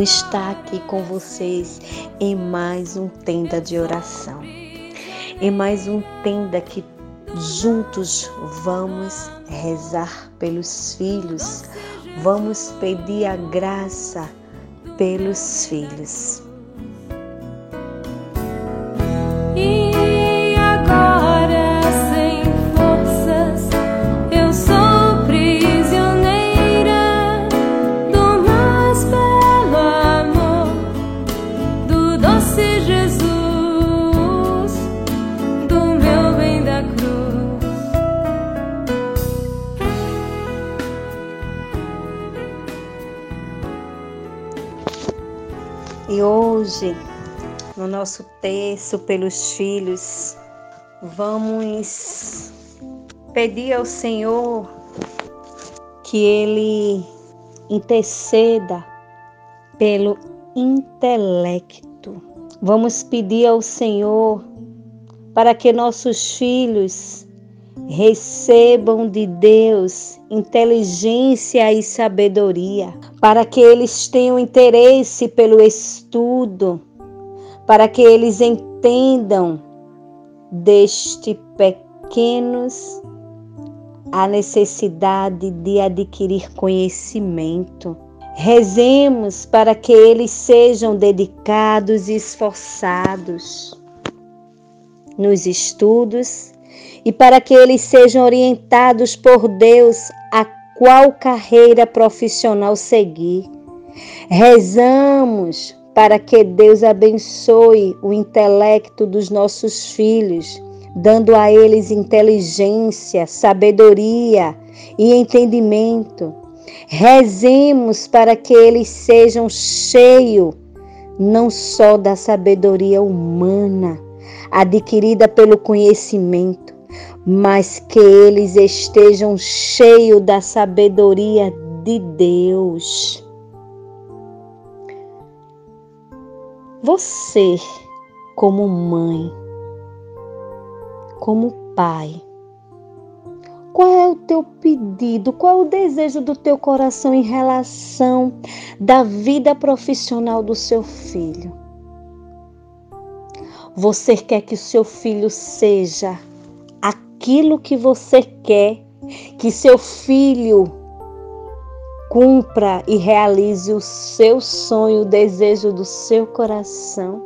Estar aqui com vocês em mais um tenda de oração. Em mais um tenda que juntos vamos rezar pelos filhos, vamos pedir a graça pelos filhos. No nosso texto pelos filhos, vamos pedir ao Senhor que Ele interceda pelo intelecto. Vamos pedir ao Senhor para que nossos filhos recebam de Deus inteligência e sabedoria, para que eles tenham interesse pelo estudo, para que eles entendam deste pequenos a necessidade de adquirir conhecimento. Rezemos para que eles sejam dedicados e esforçados nos estudos e para que eles sejam orientados por Deus a qual carreira profissional seguir. Rezamos para que Deus abençoe o intelecto dos nossos filhos, dando a eles inteligência, sabedoria e entendimento. Rezemos para que eles sejam cheios não só da sabedoria humana, adquirida pelo conhecimento, mas que eles estejam cheios da sabedoria de Deus. Você, como mãe, como pai, qual é o teu pedido? Qual é o desejo do teu coração em relação da vida profissional do seu filho? Você quer que o seu filho seja aquilo que você quer que seu filho cumpra e realize o seu sonho, o desejo do seu coração?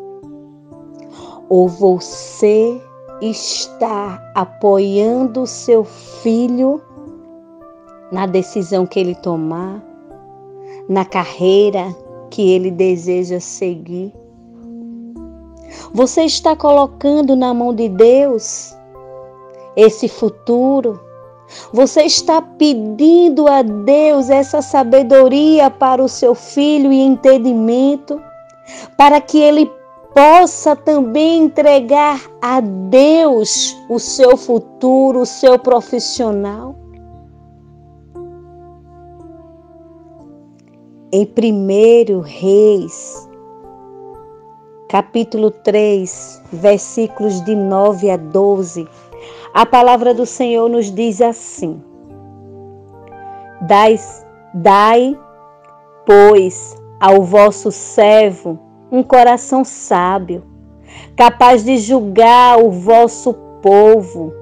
Ou você está apoiando o seu filho na decisão que ele tomar, na carreira que ele deseja seguir? Você está colocando na mão de Deus esse futuro. Você está pedindo a Deus essa sabedoria para o seu filho e entendimento, para que ele possa também entregar a Deus o seu futuro, o seu profissional. Em 1 Reis, capítulo 3, versículos de 9 a 12, a palavra do Senhor nos diz assim: Dai, dai pois, ao vosso servo um coração sábio, capaz de julgar o vosso povo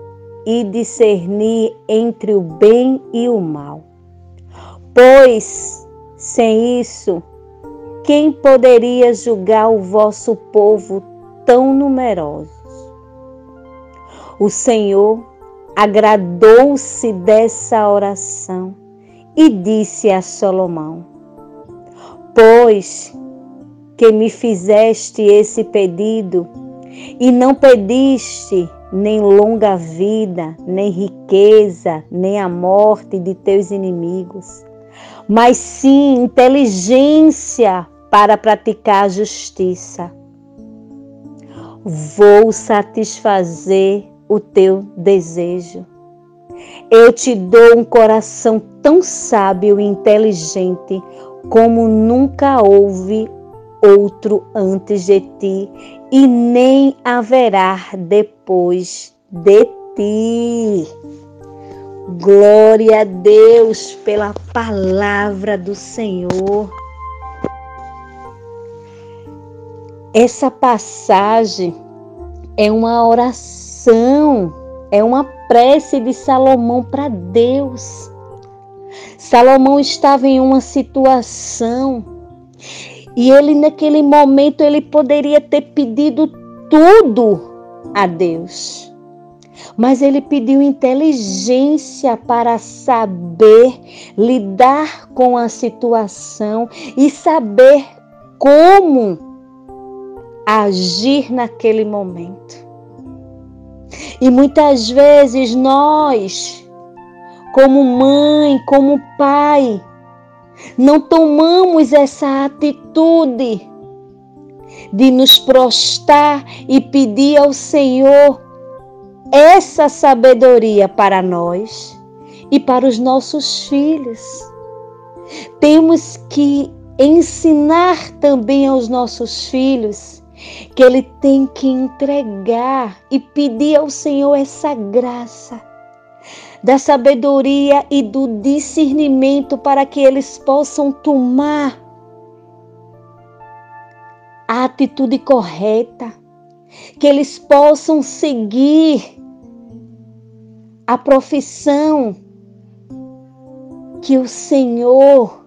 e discernir entre o bem e o mal. Pois, sem isso, quem poderia julgar o vosso povo tão numeroso? O Senhor agradou-se dessa oração e disse a Salomão: Pois que me fizeste esse pedido e não pediste nem longa vida, nem riqueza, nem a morte de teus inimigos, mas sim inteligência para praticar a justiça. Vou satisfazer o teu desejo. Eu te dou um coração tão sábio e inteligente como nunca houve outro antes de ti e nem haverá depois de ti. Glória a Deus pela palavra do Senhor. essa passagem é uma oração, é uma prece de Salomão para Deus. Salomão estava em uma situação e ele naquele momento ele poderia ter pedido tudo a Deus. Mas ele pediu inteligência para saber lidar com a situação e saber como agir naquele momento. E muitas vezes nós, como mãe, como pai, não tomamos essa atitude de nos prostrar e pedir ao Senhor essa sabedoria para nós e para os nossos filhos. Temos que ensinar também aos nossos filhos que ele tem que entregar e pedir ao Senhor essa graça da sabedoria e do discernimento para que eles possam tomar a atitude correta, que eles possam seguir a profissão que o Senhor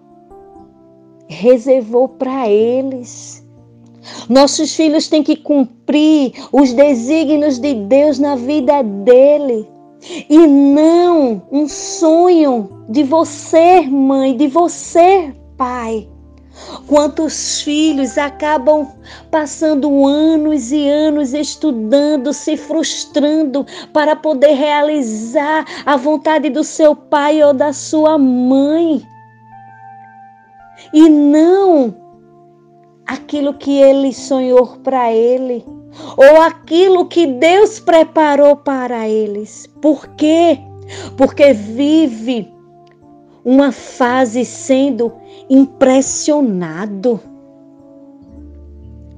reservou para eles. Nossos filhos têm que cumprir os desígnios de Deus na vida dele. E não um sonho de você, mãe, de você, pai. Quantos filhos acabam passando anos e anos estudando, se frustrando para poder realizar a vontade do seu pai ou da sua mãe. E não aquilo que ele sonhou para ele, ou aquilo que Deus preparou para eles. Por quê? Porque vive uma fase sendo impressionado.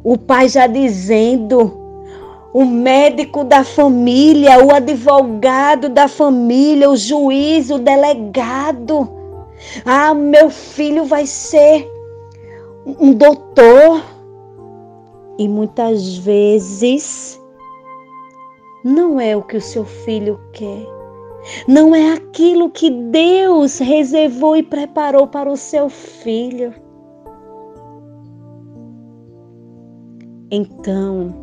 O pai já dizendo, o médico da família, o advogado da família, o juiz, o delegado. Ah, meu filho vai ser um doutor. E muitas vezes não é o que o seu filho quer. Não é aquilo que Deus reservou e preparou para o seu filho. Então,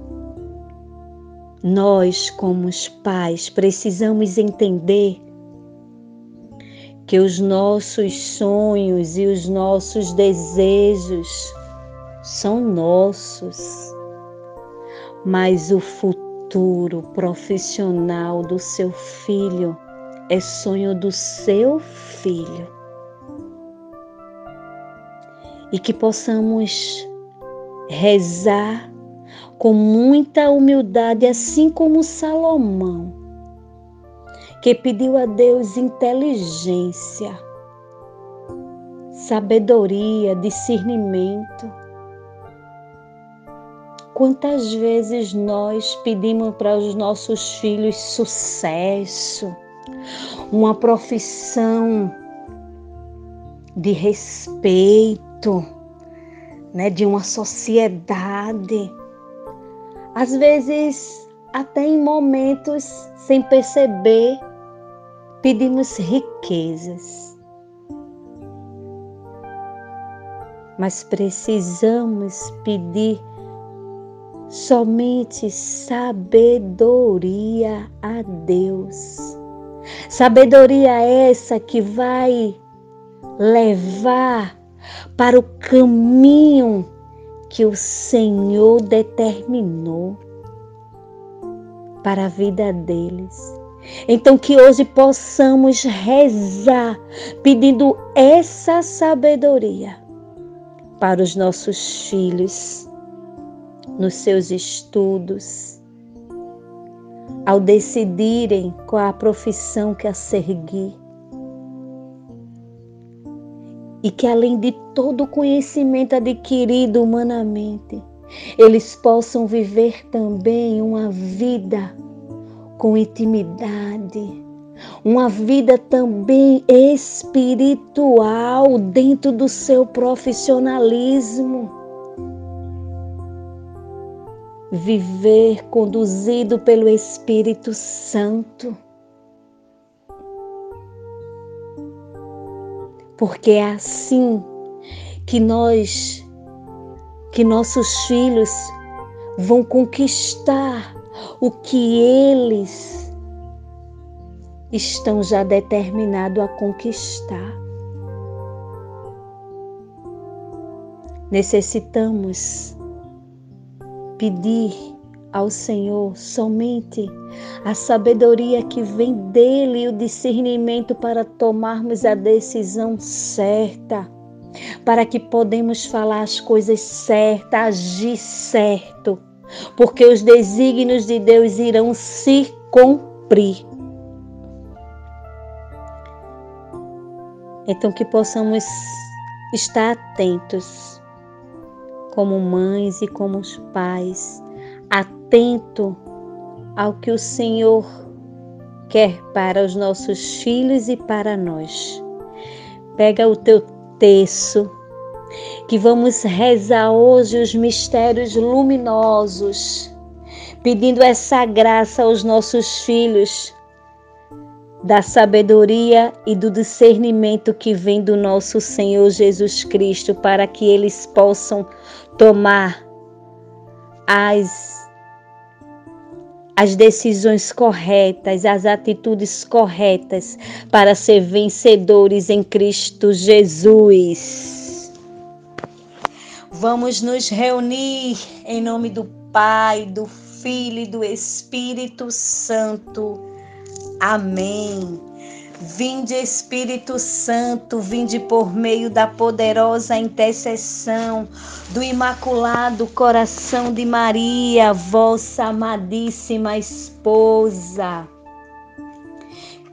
nós, como os pais, precisamos entender que os nossos sonhos e os nossos desejos são nossos, mas o futuro profissional do seu filho é sonho do seu filho. E que possamos rezar com muita humildade, assim como Salomão, que pediu a Deus inteligência, sabedoria, discernimento. Quantas vezes nós pedimos para os nossos filhos sucesso, uma profissão de respeito, né, de uma sociedade. Às vezes, até em momentos sem perceber, pedimos riquezas. Mas precisamos pedir somente sabedoria a Deus Sabedoria essa que vai levar para o caminho que o Senhor determinou para a vida deles. Então, que hoje possamos rezar pedindo essa sabedoria para os nossos filhos, nos seus estudos, ao decidirem qual a profissão que a seguir. E que além de todo o conhecimento adquirido humanamente, eles possam viver também uma vida com intimidade, uma vida também espiritual dentro do seu profissionalismo viver conduzido pelo Espírito Santo. Porque é assim que nós, que nossos filhos vão conquistar o que eles estão já determinados a conquistar. Necessitamos pedir ao Senhor somente a sabedoria que vem dele e o discernimento para tomarmos a decisão certa, para que podemos falar as coisas certas, agir certo, porque os desígnios de Deus irão se cumprir. Então que possamos estar atentos como mães e como pais, atento ao que o Senhor quer para os nossos filhos e para nós. Pega o teu texto, que vamos rezar hoje os mistérios luminosos, pedindo essa graça aos nossos filhos da sabedoria e do discernimento que vem do nosso Senhor Jesus Cristo, para que eles possam tomar as as decisões corretas, as atitudes corretas para ser vencedores em Cristo Jesus. Vamos nos reunir em nome do Pai, do Filho e do Espírito Santo Amém. Vinde Espírito Santo, vinde por meio da poderosa intercessão do Imaculado Coração de Maria, vossa amadíssima esposa.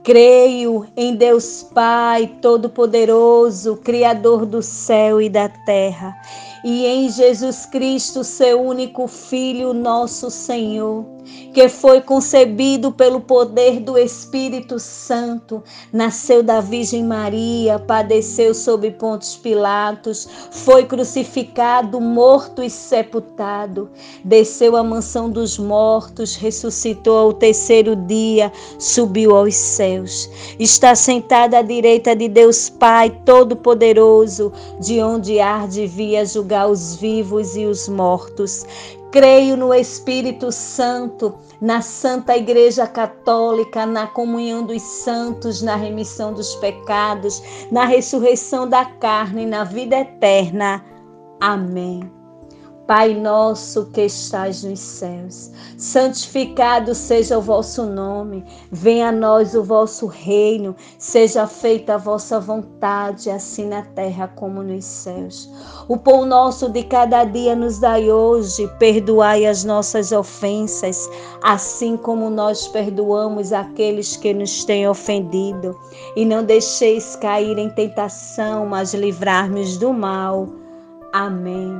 Creio em Deus Pai Todo-Poderoso, Criador do céu e da terra e em Jesus Cristo, seu único Filho, nosso Senhor, que foi concebido pelo poder do Espírito Santo, nasceu da Virgem Maria, padeceu sob Pontos Pilatos, foi crucificado, morto e sepultado, desceu à mansão dos mortos, ressuscitou ao terceiro dia, subiu aos céus, está sentado à direita de Deus Pai Todo-Poderoso, de onde há de vir julgar julgar os vivos e os mortos. Creio no Espírito Santo, na Santa Igreja Católica, na comunhão dos santos, na remissão dos pecados, na ressurreição da carne, na vida eterna. Amém. Pai nosso que estás nos céus, santificado seja o vosso nome, venha a nós o vosso reino, seja feita a vossa vontade, assim na terra como nos céus. O pão nosso de cada dia nos dai hoje, perdoai as nossas ofensas, assim como nós perdoamos aqueles que nos têm ofendido, e não deixeis cair em tentação, mas livrar-nos do mal. Amém.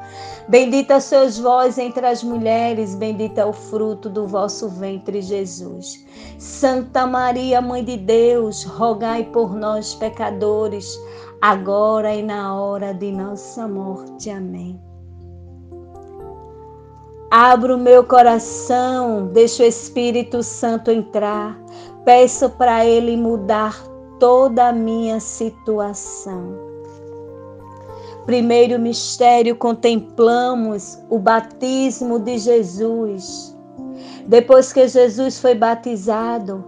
Bendita sois vós entre as mulheres, bendito é o fruto do vosso ventre, Jesus. Santa Maria, Mãe de Deus, rogai por nós, pecadores, agora e na hora de nossa morte. Amém. Abro meu coração, deixo o Espírito Santo entrar, peço para ele mudar toda a minha situação. Primeiro mistério, contemplamos o batismo de Jesus. Depois que Jesus foi batizado,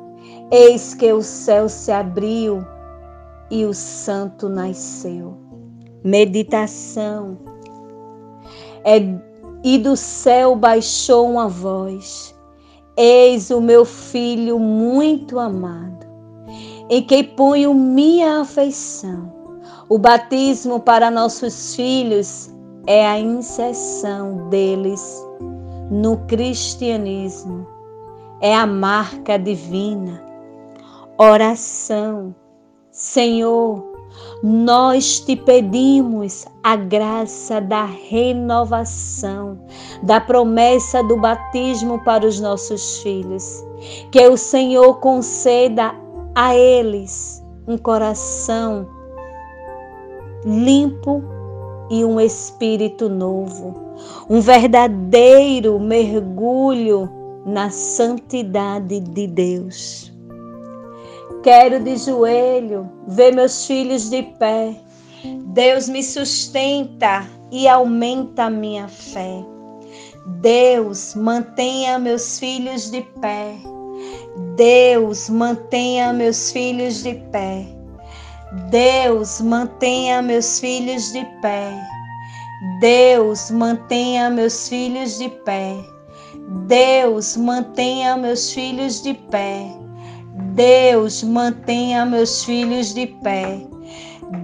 eis que o céu se abriu e o Santo nasceu. Meditação é e do céu baixou uma voz: Eis o meu filho muito amado, em quem ponho minha afeição. O batismo para nossos filhos é a inserção deles no cristianismo, é a marca divina. Oração, Senhor, nós te pedimos a graça da renovação, da promessa do batismo para os nossos filhos. Que o Senhor conceda a eles um coração limpo e um espírito novo, um verdadeiro mergulho na santidade de Deus. Quero de joelho ver meus filhos de pé. Deus me sustenta e aumenta a minha fé. Deus mantenha meus filhos de pé. Deus mantenha meus filhos de pé. Deus mantenha meus filhos de pé. Deus mantenha meus filhos de pé. Deus mantenha meus filhos de pé. Deus mantenha meus filhos de pé.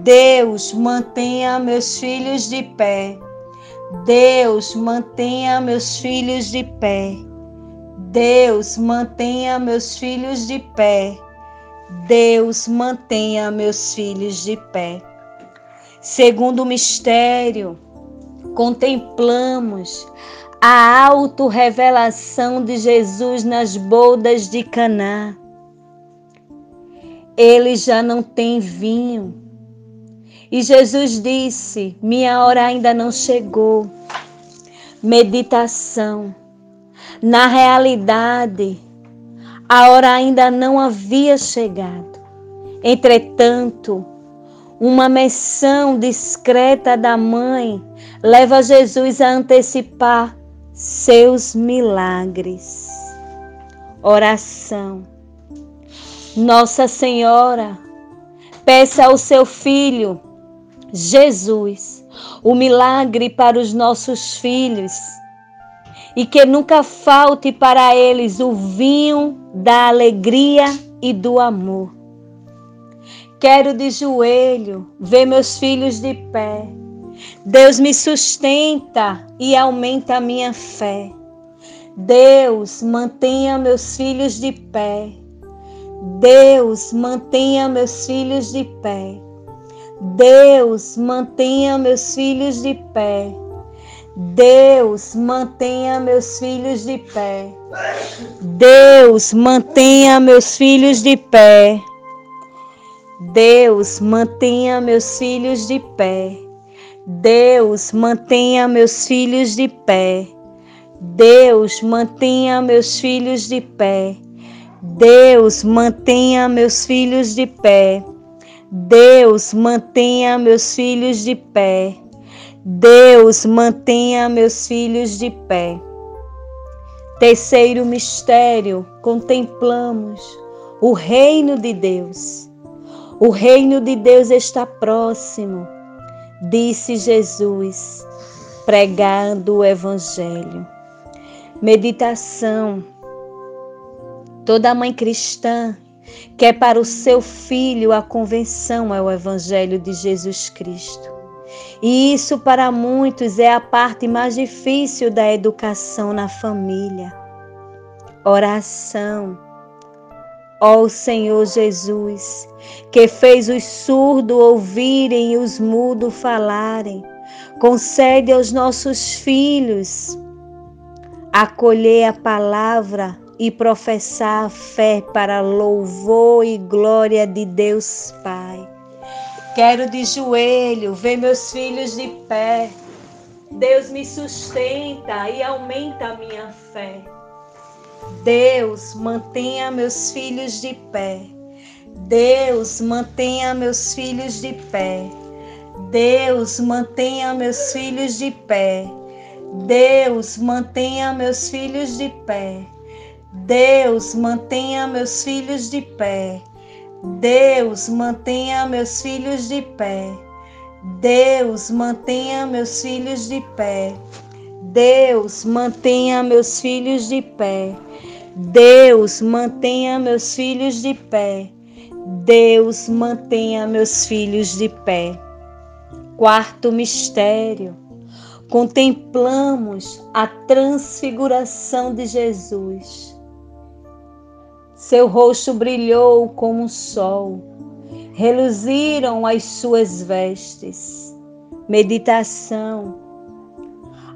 Deus mantenha meus filhos de pé. Deus mantenha meus filhos de pé. Deus mantenha meus filhos de pé. Deus mantenha meus filhos de pé. Segundo o mistério, contemplamos a auto-revelação de Jesus nas bodas de Caná ele já não tem vinho. E Jesus disse: Minha hora ainda não chegou. Meditação. Na realidade, a hora ainda não havia chegado. Entretanto, uma menção discreta da mãe leva Jesus a antecipar seus milagres. Oração. Nossa Senhora, peça ao seu filho, Jesus, o milagre para os nossos filhos e que nunca falte para eles o vinho da alegria e do amor. Quero de joelho ver meus filhos de pé. Deus me sustenta e aumenta a minha fé. Deus mantenha meus filhos de pé. Deus, mantenha meus filhos de pé. Deus, mantenha meus filhos de pé. Deus, mantenha meus filhos de pé. Deus, mantenha meus filhos de pé. Deus, mantenha meus filhos de pé. Deus, mantenha meus filhos de pé. Deus, mantenha meus filhos de pé. Deus, mantenha meus filhos de pé. Deus, mantenha meus filhos de pé. Deus, mantenha meus filhos de pé. Terceiro mistério, contemplamos o reino de Deus. O reino de Deus está próximo, disse Jesus, pregando o Evangelho. Meditação Toda mãe cristã quer para o seu filho a convenção é o Evangelho de Jesus Cristo. E isso para muitos é a parte mais difícil da educação na família. Oração. Ó Senhor Jesus, que fez os surdos ouvirem e os mudos falarem, concede aos nossos filhos acolher a palavra e professar a fé para louvor e glória de Deus Pai. Quero de joelho ver meus filhos de pé. Deus me sustenta e aumenta a minha fé. Deus, mantenha meus filhos de pé. Deus, mantenha meus filhos de pé. Deus, mantenha meus filhos de pé. Deus, mantenha meus filhos de pé. Deus, mantenha meus filhos de pé. Deus, mantenha meus filhos de pé. Deus, mantenha meus filhos de pé. Deus, mantenha meus filhos de pé. Deus, mantenha meus filhos de pé. Deus, mantenha meus filhos de pé. Quarto mistério. Contemplamos a transfiguração de Jesus. Seu rosto brilhou como o sol, reluziram as suas vestes. Meditação.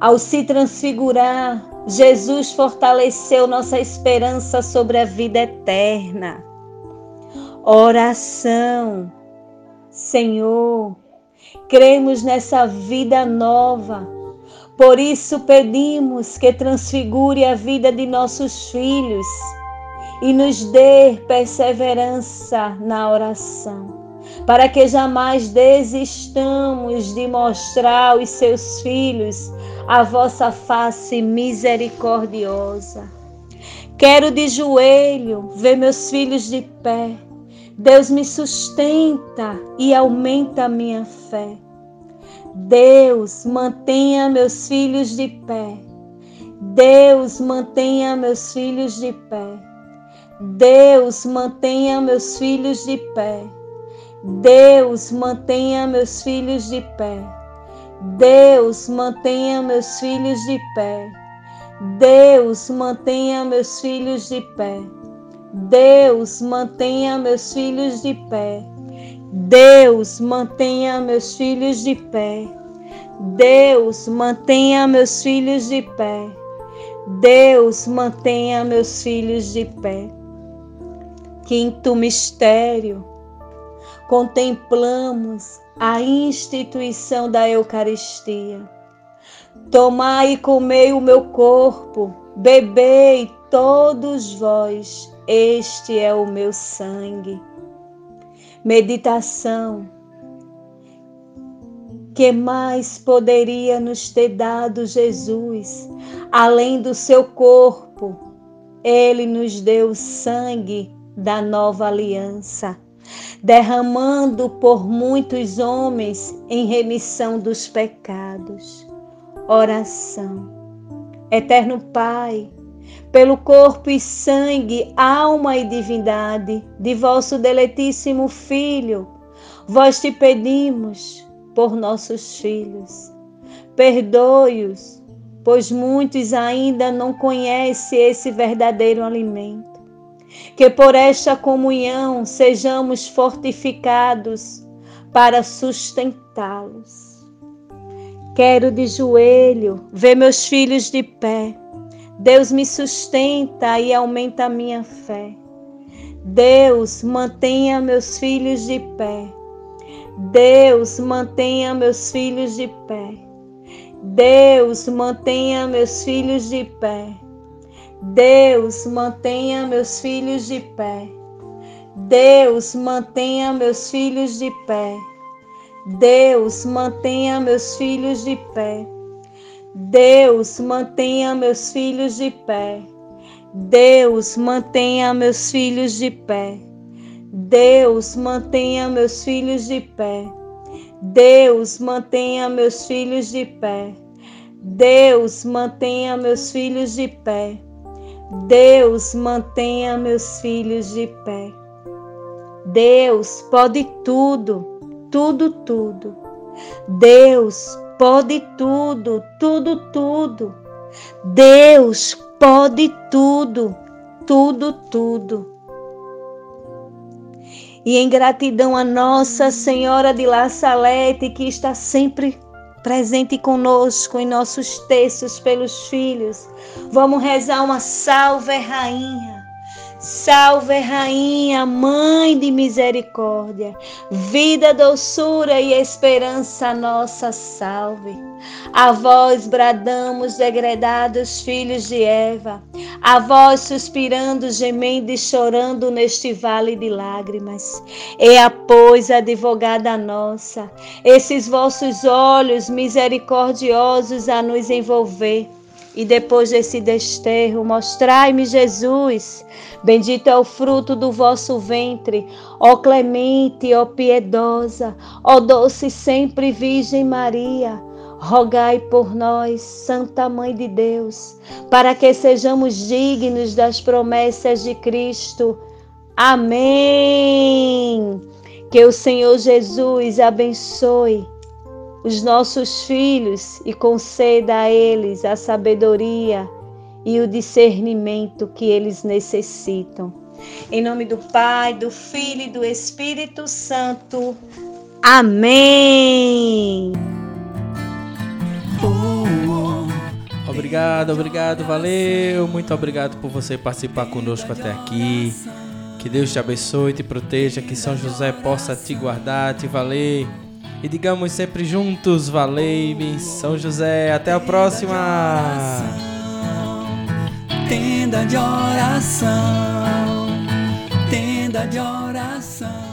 Ao se transfigurar, Jesus fortaleceu nossa esperança sobre a vida eterna. Oração. Senhor, cremos nessa vida nova. Por isso pedimos que transfigure a vida de nossos filhos e nos dê perseverança na oração, para que jamais desistamos de mostrar aos seus filhos a vossa face misericordiosa. Quero de joelho ver meus filhos de pé. Deus me sustenta e aumenta a minha fé. Deus, mantenha meus filhos de pé. Deus, mantenha meus filhos de pé. Deus, mantenha meus filhos de pé. Deus, mantenha meus filhos de pé. Deus, mantenha meus filhos de pé. Deus, mantenha meus filhos de pé. Deus, mantenha meus filhos de pé. Deus, mantenha meus filhos de pé. Deus, mantenha meus filhos de pé. Deus, mantenha meus filhos de pé. Quinto mistério, contemplamos a instituição da Eucaristia. Tomai e comei o meu corpo, bebei todos vós, este é o meu sangue. Meditação. Que mais poderia nos ter dado Jesus, além do seu corpo? Ele nos deu sangue da nova aliança derramando por muitos homens em remissão dos pecados. Oração. Eterno Pai, pelo corpo e sangue, alma e divindade de vosso deletíssimo Filho, vós te pedimos por nossos filhos. Perdoe-os, pois muitos ainda não conhecem esse verdadeiro alimento que por esta comunhão sejamos fortificados para sustentá-los. Quero de joelho ver meus filhos de pé. Deus me sustenta e aumenta a minha fé. Deus, mantenha meus filhos de pé. Deus, mantenha meus filhos de pé. Deus, mantenha meus filhos de pé. Deus, mantenha meus filhos de pé. Deus, mantenha meus filhos de pé. Deus, mantenha meus filhos de pé. Deus, mantenha meus filhos de pé. Deus, mantenha meus filhos de pé. Deus, mantenha meus filhos de pé. Deus, mantenha meus filhos de pé. Deus, mantenha meus filhos de pé. Deus mantenha meus filhos de pé. Deus pode tudo, tudo, tudo. Deus pode tudo, tudo, tudo. Deus pode tudo, tudo, tudo. E em gratidão a Nossa Senhora de La Salete, que está sempre presente conosco em nossos textos pelos filhos. Vamos rezar uma salve, Rainha. Salve, Rainha, Mãe de misericórdia, vida, doçura e esperança nossa, salve. A vós bradamos, degredados filhos de Eva, a vós suspirando, gemendo e chorando neste vale de lágrimas. E a pois, advogada nossa, esses vossos olhos misericordiosos a nos envolver e depois desse desterro, mostrai-me Jesus. Bendito é o fruto do vosso ventre, ó clemente, ó piedosa, ó doce sempre Virgem Maria. rogai por nós, Santa Mãe de Deus, para que sejamos dignos das promessas de Cristo. Amém. Que o Senhor Jesus abençoe os nossos filhos e conceda a eles a sabedoria e o discernimento que eles necessitam. Em nome do Pai, do Filho e do Espírito Santo. Amém. Obrigado, obrigado, valeu. Muito obrigado por você participar conosco até aqui. Que Deus te abençoe, te proteja, que São José possa te guardar, te valer. E digamos sempre juntos, valei-me, São José. Até a próxima. Tenda de oração, tenda de oração.